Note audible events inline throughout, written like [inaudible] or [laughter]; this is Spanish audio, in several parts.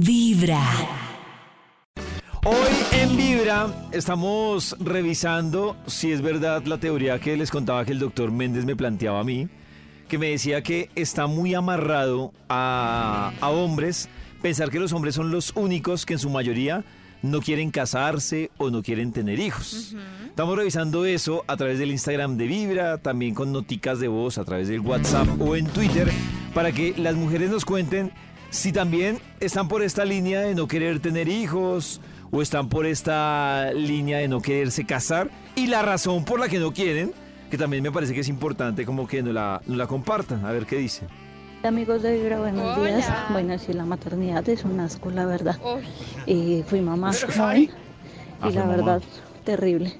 Vibra. Hoy en Vibra estamos revisando si es verdad la teoría que les contaba que el doctor Méndez me planteaba a mí, que me decía que está muy amarrado a, a hombres pensar que los hombres son los únicos que en su mayoría no quieren casarse o no quieren tener hijos. Estamos revisando eso a través del Instagram de Vibra, también con noticas de voz a través del WhatsApp o en Twitter, para que las mujeres nos cuenten si también están por esta línea de no querer tener hijos o están por esta línea de no quererse casar y la razón por la que no quieren, que también me parece que es importante como que no la, no la compartan. A ver qué dicen. Amigos de Vibra, buenos Hola. días. Bueno, sí, la maternidad es un asco, la verdad. Y fui mamá joven Ah, y fue la verdad, terrible.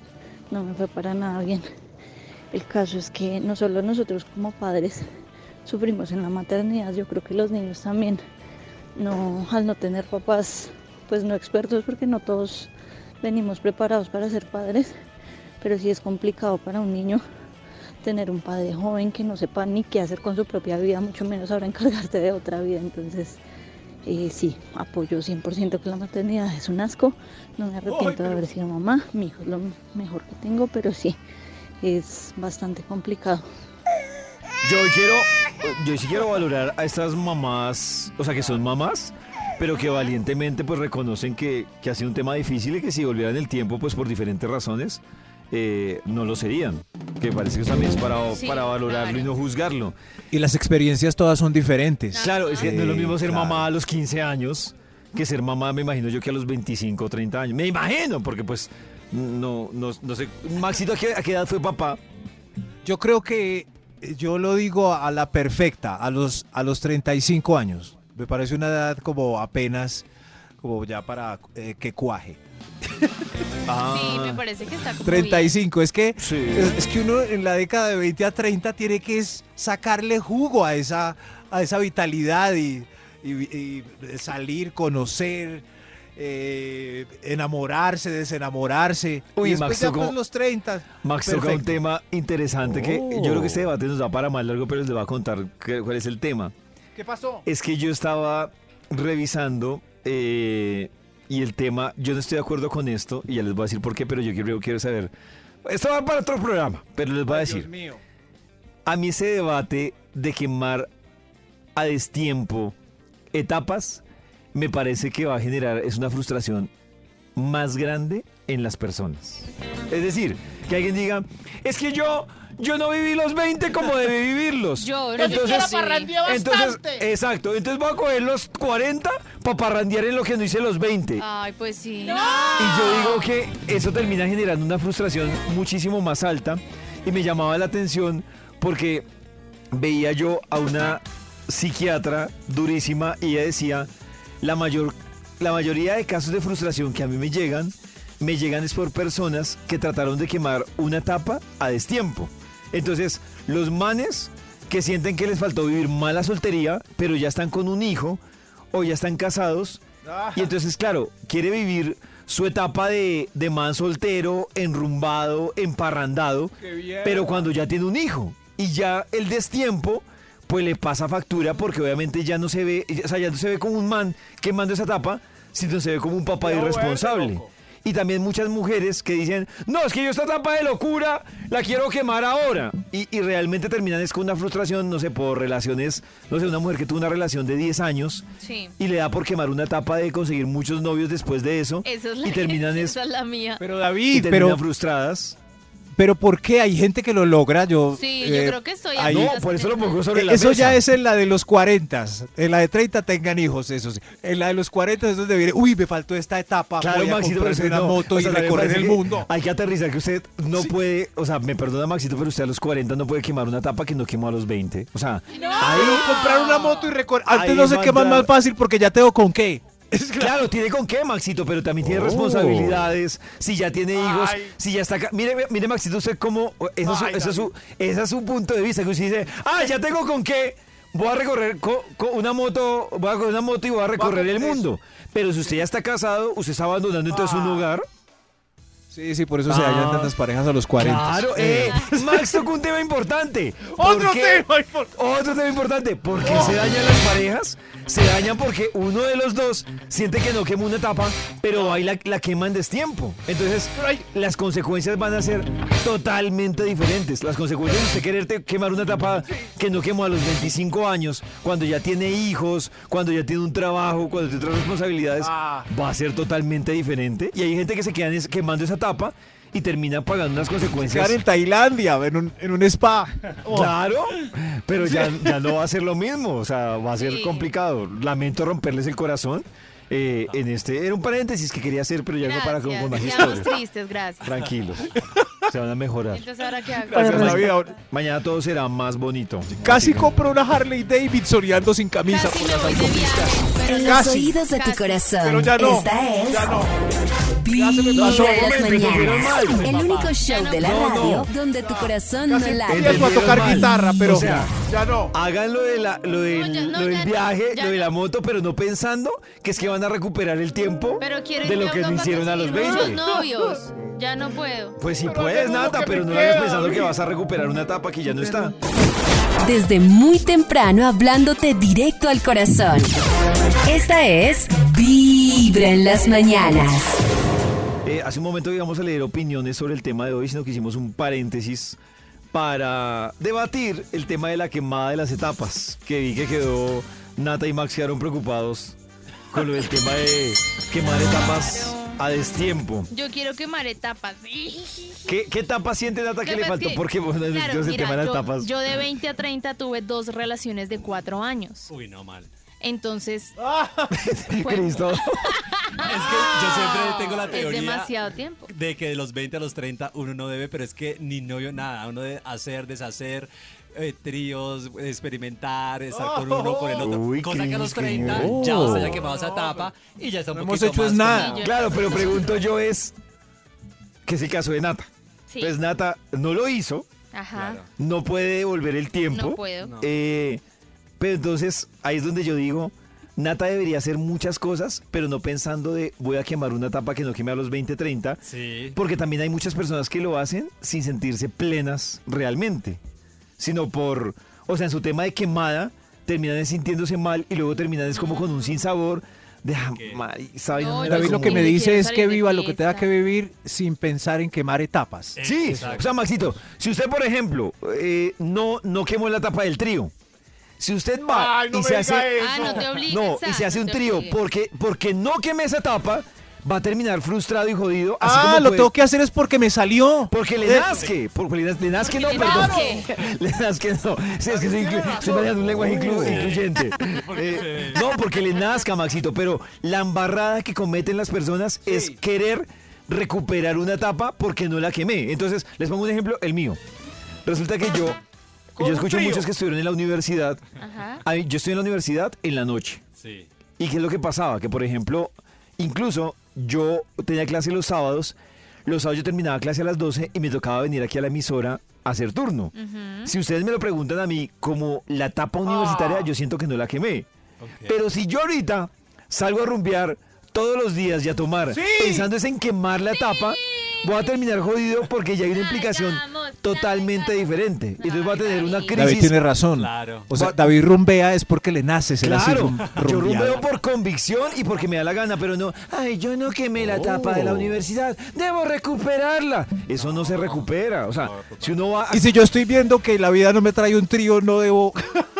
No me fue para nada bien. El caso es que no solo nosotros como padres sufrimos en la maternidad, yo creo que los niños también. No, al no tener papás, pues no expertos, porque no todos venimos preparados para ser padres, pero sí es complicado para un niño tener un padre joven que no sepa ni qué hacer con su propia vida, mucho menos ahora encargarte de otra vida. Entonces, eh, sí, apoyo 100% que la maternidad es un asco. No me arrepiento de haber sido mamá. Mi hijo es lo mejor que tengo, pero sí, es bastante complicado. Yo quiero, yo sí quiero valorar a estas mamás, o sea, que son mamás, pero que valientemente pues reconocen que, que ha sido un tema difícil y que si volvieran el tiempo, pues por diferentes razones, eh, no lo serían. Que parece que eso también es para, Sí, para valorarlo y no juzgarlo. Y las experiencias todas son diferentes. Claro, es que no es lo mismo ser claro. mamá a los 15 años que ser mamá, me imagino yo, que a los 25 o 30 años. Me imagino, porque pues no, no, no sé. Maxito, ¿a qué, a qué edad fue papá? Yo creo que yo lo digo a la perfecta, a los, a los 35 años. Me parece una edad como apenas, como ya para eh, que cuaje. [laughs] sí, me parece que está como 35, es que, Sí. es, es que uno en la década de 20 a 30 tiene que sacarle jugo a esa, a esa vitalidad y, y- y salir, conocer, eh, enamorarse, desenamorarse. Uy, y después Max, ya pues los 30. Max toca un tema interesante que yo creo que este Oh. debate nos da para más largo, pero les voy a contar cuál es el tema. ¿Qué pasó? Es que yo estaba revisando eh, y el tema, yo no estoy de acuerdo con esto y ya les voy a decir por qué, pero yo quiero, quiero saber. Esto va para otro programa, pero les voy a decir. Dios mío. A mí ese debate de quemar a destiempo etapas me parece que va a generar, es una frustración más grande en las personas. Es decir, que alguien diga, es que yo, yo no viví los 20 como debí vivirlos. [laughs] Yo no entonces, exacto, entonces voy a coger los 40 para parrandear en lo que no hice los 20. Ay, pues sí. Y yo digo que eso termina generando una frustración muchísimo más alta y me llamaba la atención porque veía yo a una psiquiatra durísima y ella decía, la, mayor, la mayoría de casos de frustración que a mí me llegan, me llegan es por personas que trataron de quemar una etapa a destiempo. Entonces, los manes que sienten que les faltó vivir mala soltería, pero ya están con un hijo o ya están casados, y entonces, claro, quiere vivir su etapa de, de man soltero, enrumbado, emparrandado, pero cuando ya tiene un hijo y ya el destiempo, pues le pasa factura porque obviamente ya no se ve, o sea, ya no se ve como un man quemando esa etapa, sino se ve como un papá irresponsable. Y también muchas mujeres que dicen, no, es que yo esta etapa de locura la quiero quemar ahora. Y, y realmente terminan es con una frustración, no sé, por relaciones, no sé, una mujer que tuvo una relación de 10 años Sí. y le da por quemar una etapa de conseguir muchos novios después de eso Esa es la, y terminan [laughs] es, esa es la mía. Pero y David, terminan pero, frustradas. Pero ¿por qué hay gente que lo logra? Yo, Sí, yo eh, creo que estoy ahí- ahí. No, por eso lo pongo sobre la Eso mesa. ya es en la de los 40. En la de 30 tengan hijos, eso sí. En la de los 40 eso debería. Uy, me faltó esta etapa. Claro, voy a Maxito, usted una no. moto O y sea, también recorrer el mundo. Hay que aterrizar que usted no Sí. puede, o sea, me perdona Maxito, pero usted a los 40 no puede quemar una etapa que no quemó a los 20. O sea, Pero comprar una moto y recorrer. Antes Ahí no se queman mandar- más fácil porque ya tengo con qué. Claro, tiene con qué, Maxito, pero también tiene Oh. responsabilidades. Si ya tiene hijos, Ay. si ya está acá. Mire, mire, Maxito, usted cómo. Ese es, su, Ay, ese es su- ese es su punto de vista. Que usted dice, ah, ya tengo con qué. Voy a recorrer co- co- una moto, voy a una moto y voy a recorrer el mundo. Pero si usted ya está casado, usted está abandonando entonces un Ah. hogar. Sí, sí, por eso se Ah. dañan tantas parejas a los 40. Claro, eh, Max tocó un tema importante. [laughs] ¿Por Otro tema importante. Otro tema importante. ¿Por qué se dañan las parejas? Se dañan porque uno de los dos siente que no quemó una etapa, pero ahí la, la quema en destiempo. Entonces, las consecuencias van a ser totalmente diferentes. Las consecuencias de usted quererte quemar una etapa que no quemó a los 25 años, cuando ya tiene hijos, cuando ya tiene un trabajo, cuando tiene otras responsabilidades, Ah. va a ser totalmente diferente. Y hay gente que se queda en es- quemando esa etapa y termina pagando unas consecuencias. Quedar en Tailandia, en un, en un spa. Oh. [laughs] Claro, pero ya, ya no va a ser lo mismo, o sea, va a ser Sí. complicado. Lamento romperles el corazón. eh, en este era un paréntesis que quería hacer, pero ya no para con, con más Gracias. Historias. tristes, gracias. Tranquilos, se van a mejorar. Entonces, ¿ahora qué hago? Gracias vida. Mañana todo será más bonito. Casi compro una Harley Davidson y ando sin camisa Casi por me voy de viaje, pero En los Casi, oídos de tu casi. corazón. Pero ya no. Esta es Ya no. El único show de la radio donde tu corazón no late. empiezo a tocar guitarra, pero ya no. Hagan lo, de la, lo, del, No, ya no, lo del viaje, lo de la moto, pero no pensando que es que van a recuperar el tiempo Pero quiero de lo que le hicieron a los conseguir 20. unos novios. Ya no puedo. Pues si Pero puedes, que pero no queda, pensando que vas a recuperar una etapa que ya no está. Desde muy temprano hablándote directo al corazón. Esta es Vibra en las mañanas. Eh, hace un momento íbamos a leer opiniones sobre el tema de hoy, sino que hicimos un paréntesis para debatir el tema de la quemada de las etapas, que vi que quedó, Nata y Max quedaron preocupados con lo del tema de quemar etapas a destiempo. Yo quiero quemar etapas. ¿Qué, qué etapa siente Nata que le faltó? que- Porque bueno, Claro, entonces el mira, tema de las yo, etapas. yo de 20 a 30 tuve dos relaciones de cuatro años. Uy, no mal. Entonces, [laughs] Cristo. Es que yo siempre tengo la es teoría demasiado tiempo. de que de los 20 a los 30 uno no debe, pero es que ni novio nada, uno debe hacer, deshacer, eh, tríos, experimentar, estar con uno, con el otro. Uy, Cosa que a los Cris, 30 qué ya se haya quemado esa etapa y ya está un No hemos poquito hecho es más nada. como- Claro, pero pregunto yo es, que es el caso de Nata. Sí. Pues Nata no lo hizo, Ajá. Claro. no puede devolver el tiempo. No puedo. No. Eh, pero entonces ahí es donde yo digo, Nata debería hacer muchas cosas, pero no pensando de voy a quemar una etapa que no queme a los 20, 30, Sí. porque también hay muchas personas que lo hacen sin sentirse plenas realmente, sino por, o sea, en su tema de quemada, terminan sintiéndose mal y luego terminan es como con un sinsabor de, ah, era David lo que me dice es que viva lo que tenga que vivir sin pensar en quemar etapas. Sí, Exacto. o sea, Maxito, si usted, por ejemplo, eh, no, no quemó la etapa del trío, si usted va Ay, no y me se diga hace... eso. Ah, no te obligues. No, y ah, se hace no un te trío obligues. porque, porque no queme esa etapa, va a terminar frustrado y jodido. así Ah, como lo fue- tengo que hacer es porque me salió. Porque le Eh, nazque, porque le, le nazque no, Porque le perdón. nazque. [laughs] Le nazque no. Sí, es que estoy, inclu- estoy manejando un lenguaje inclu- incluyente. [laughs] Eh, no, porque le nazca, Maxito, pero la embarrada que cometen las personas es querer recuperar una etapa porque no la quemé. Entonces, les pongo un ejemplo, el mío. Resulta que yo, yo escucho trío. muchos que estuvieron en la universidad. Ajá. Ay, Yo estoy en la universidad en la noche. Sí. ¿Y qué es lo que pasaba? Que, por ejemplo, incluso yo tenía clase los sábados, los sábados yo terminaba clase a las 12 y me tocaba venir aquí a la emisora a hacer turno. Si ustedes me lo preguntan a mí como la etapa universitaria, yo siento que no la quemé. Pero si yo ahorita salgo a rumbear todos los días y a tomar, Sí. pensando es en quemar la etapa, voy a terminar jodido porque ya hay una implicación totalmente diferente. Y entonces voy a tener una crisis. David tiene razón. Claro. O sea, Va- David rumbea es porque le nace ser así Claro, rum- yo rumbeo por convicción y porque me da la gana, pero no, ay, yo no quemé la etapa de la Oh. universidad, debo recuperarla. Eso no se recupera. O sea, si uno va. a- Y si yo estoy viendo que la vida no me trae un trío, no debo...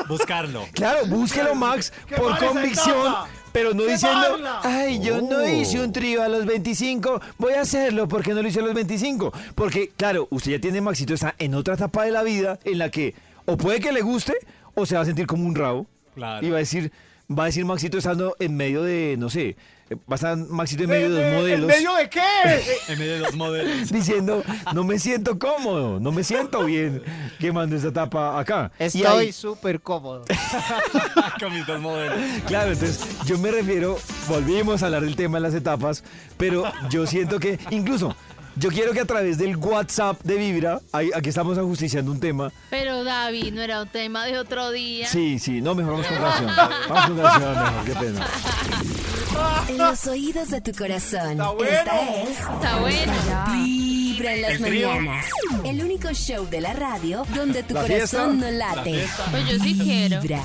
Buscarlo. Claro, búsquelo, Max, por convicción. Pero no diciendo, ay, yo no Oh. hice un trío a los 25, voy a hacerlo porque no lo hice a los 25. Porque, claro, usted ya tiene, Maxito, está en otra etapa de la vida en la que o puede que le guste o se va a sentir como un rabo. Claro. Y va a decir, va a decir Maxito estando en medio de, no sé, eh, a estar Maxito [laughs] en medio de dos modelos. de qué? En medio de dos modelos. Diciendo, no me siento cómodo, no me siento bien quemando esta etapa acá. Y ahí- súper cómodo. [laughs] Con mis dos modelos. Claro, entonces yo me refiero, volvimos a hablar del tema de las etapas, pero yo siento que incluso yo quiero que a través del WhatsApp de Vibra, ahí- aquí estamos ajusticiando un tema. Pero David, no era un tema de otro día. Sí, sí, no, mejor vamos con canción. Vamos con canción, mejor, qué pena. [laughs] En los oídos de tu corazón. Está bueno. Esta es Está bueno. Vibra en las El trío. mañanas. El único show de la radio donde tu La corazón fiesta. no late. Pues yo sí quiero. Vibra.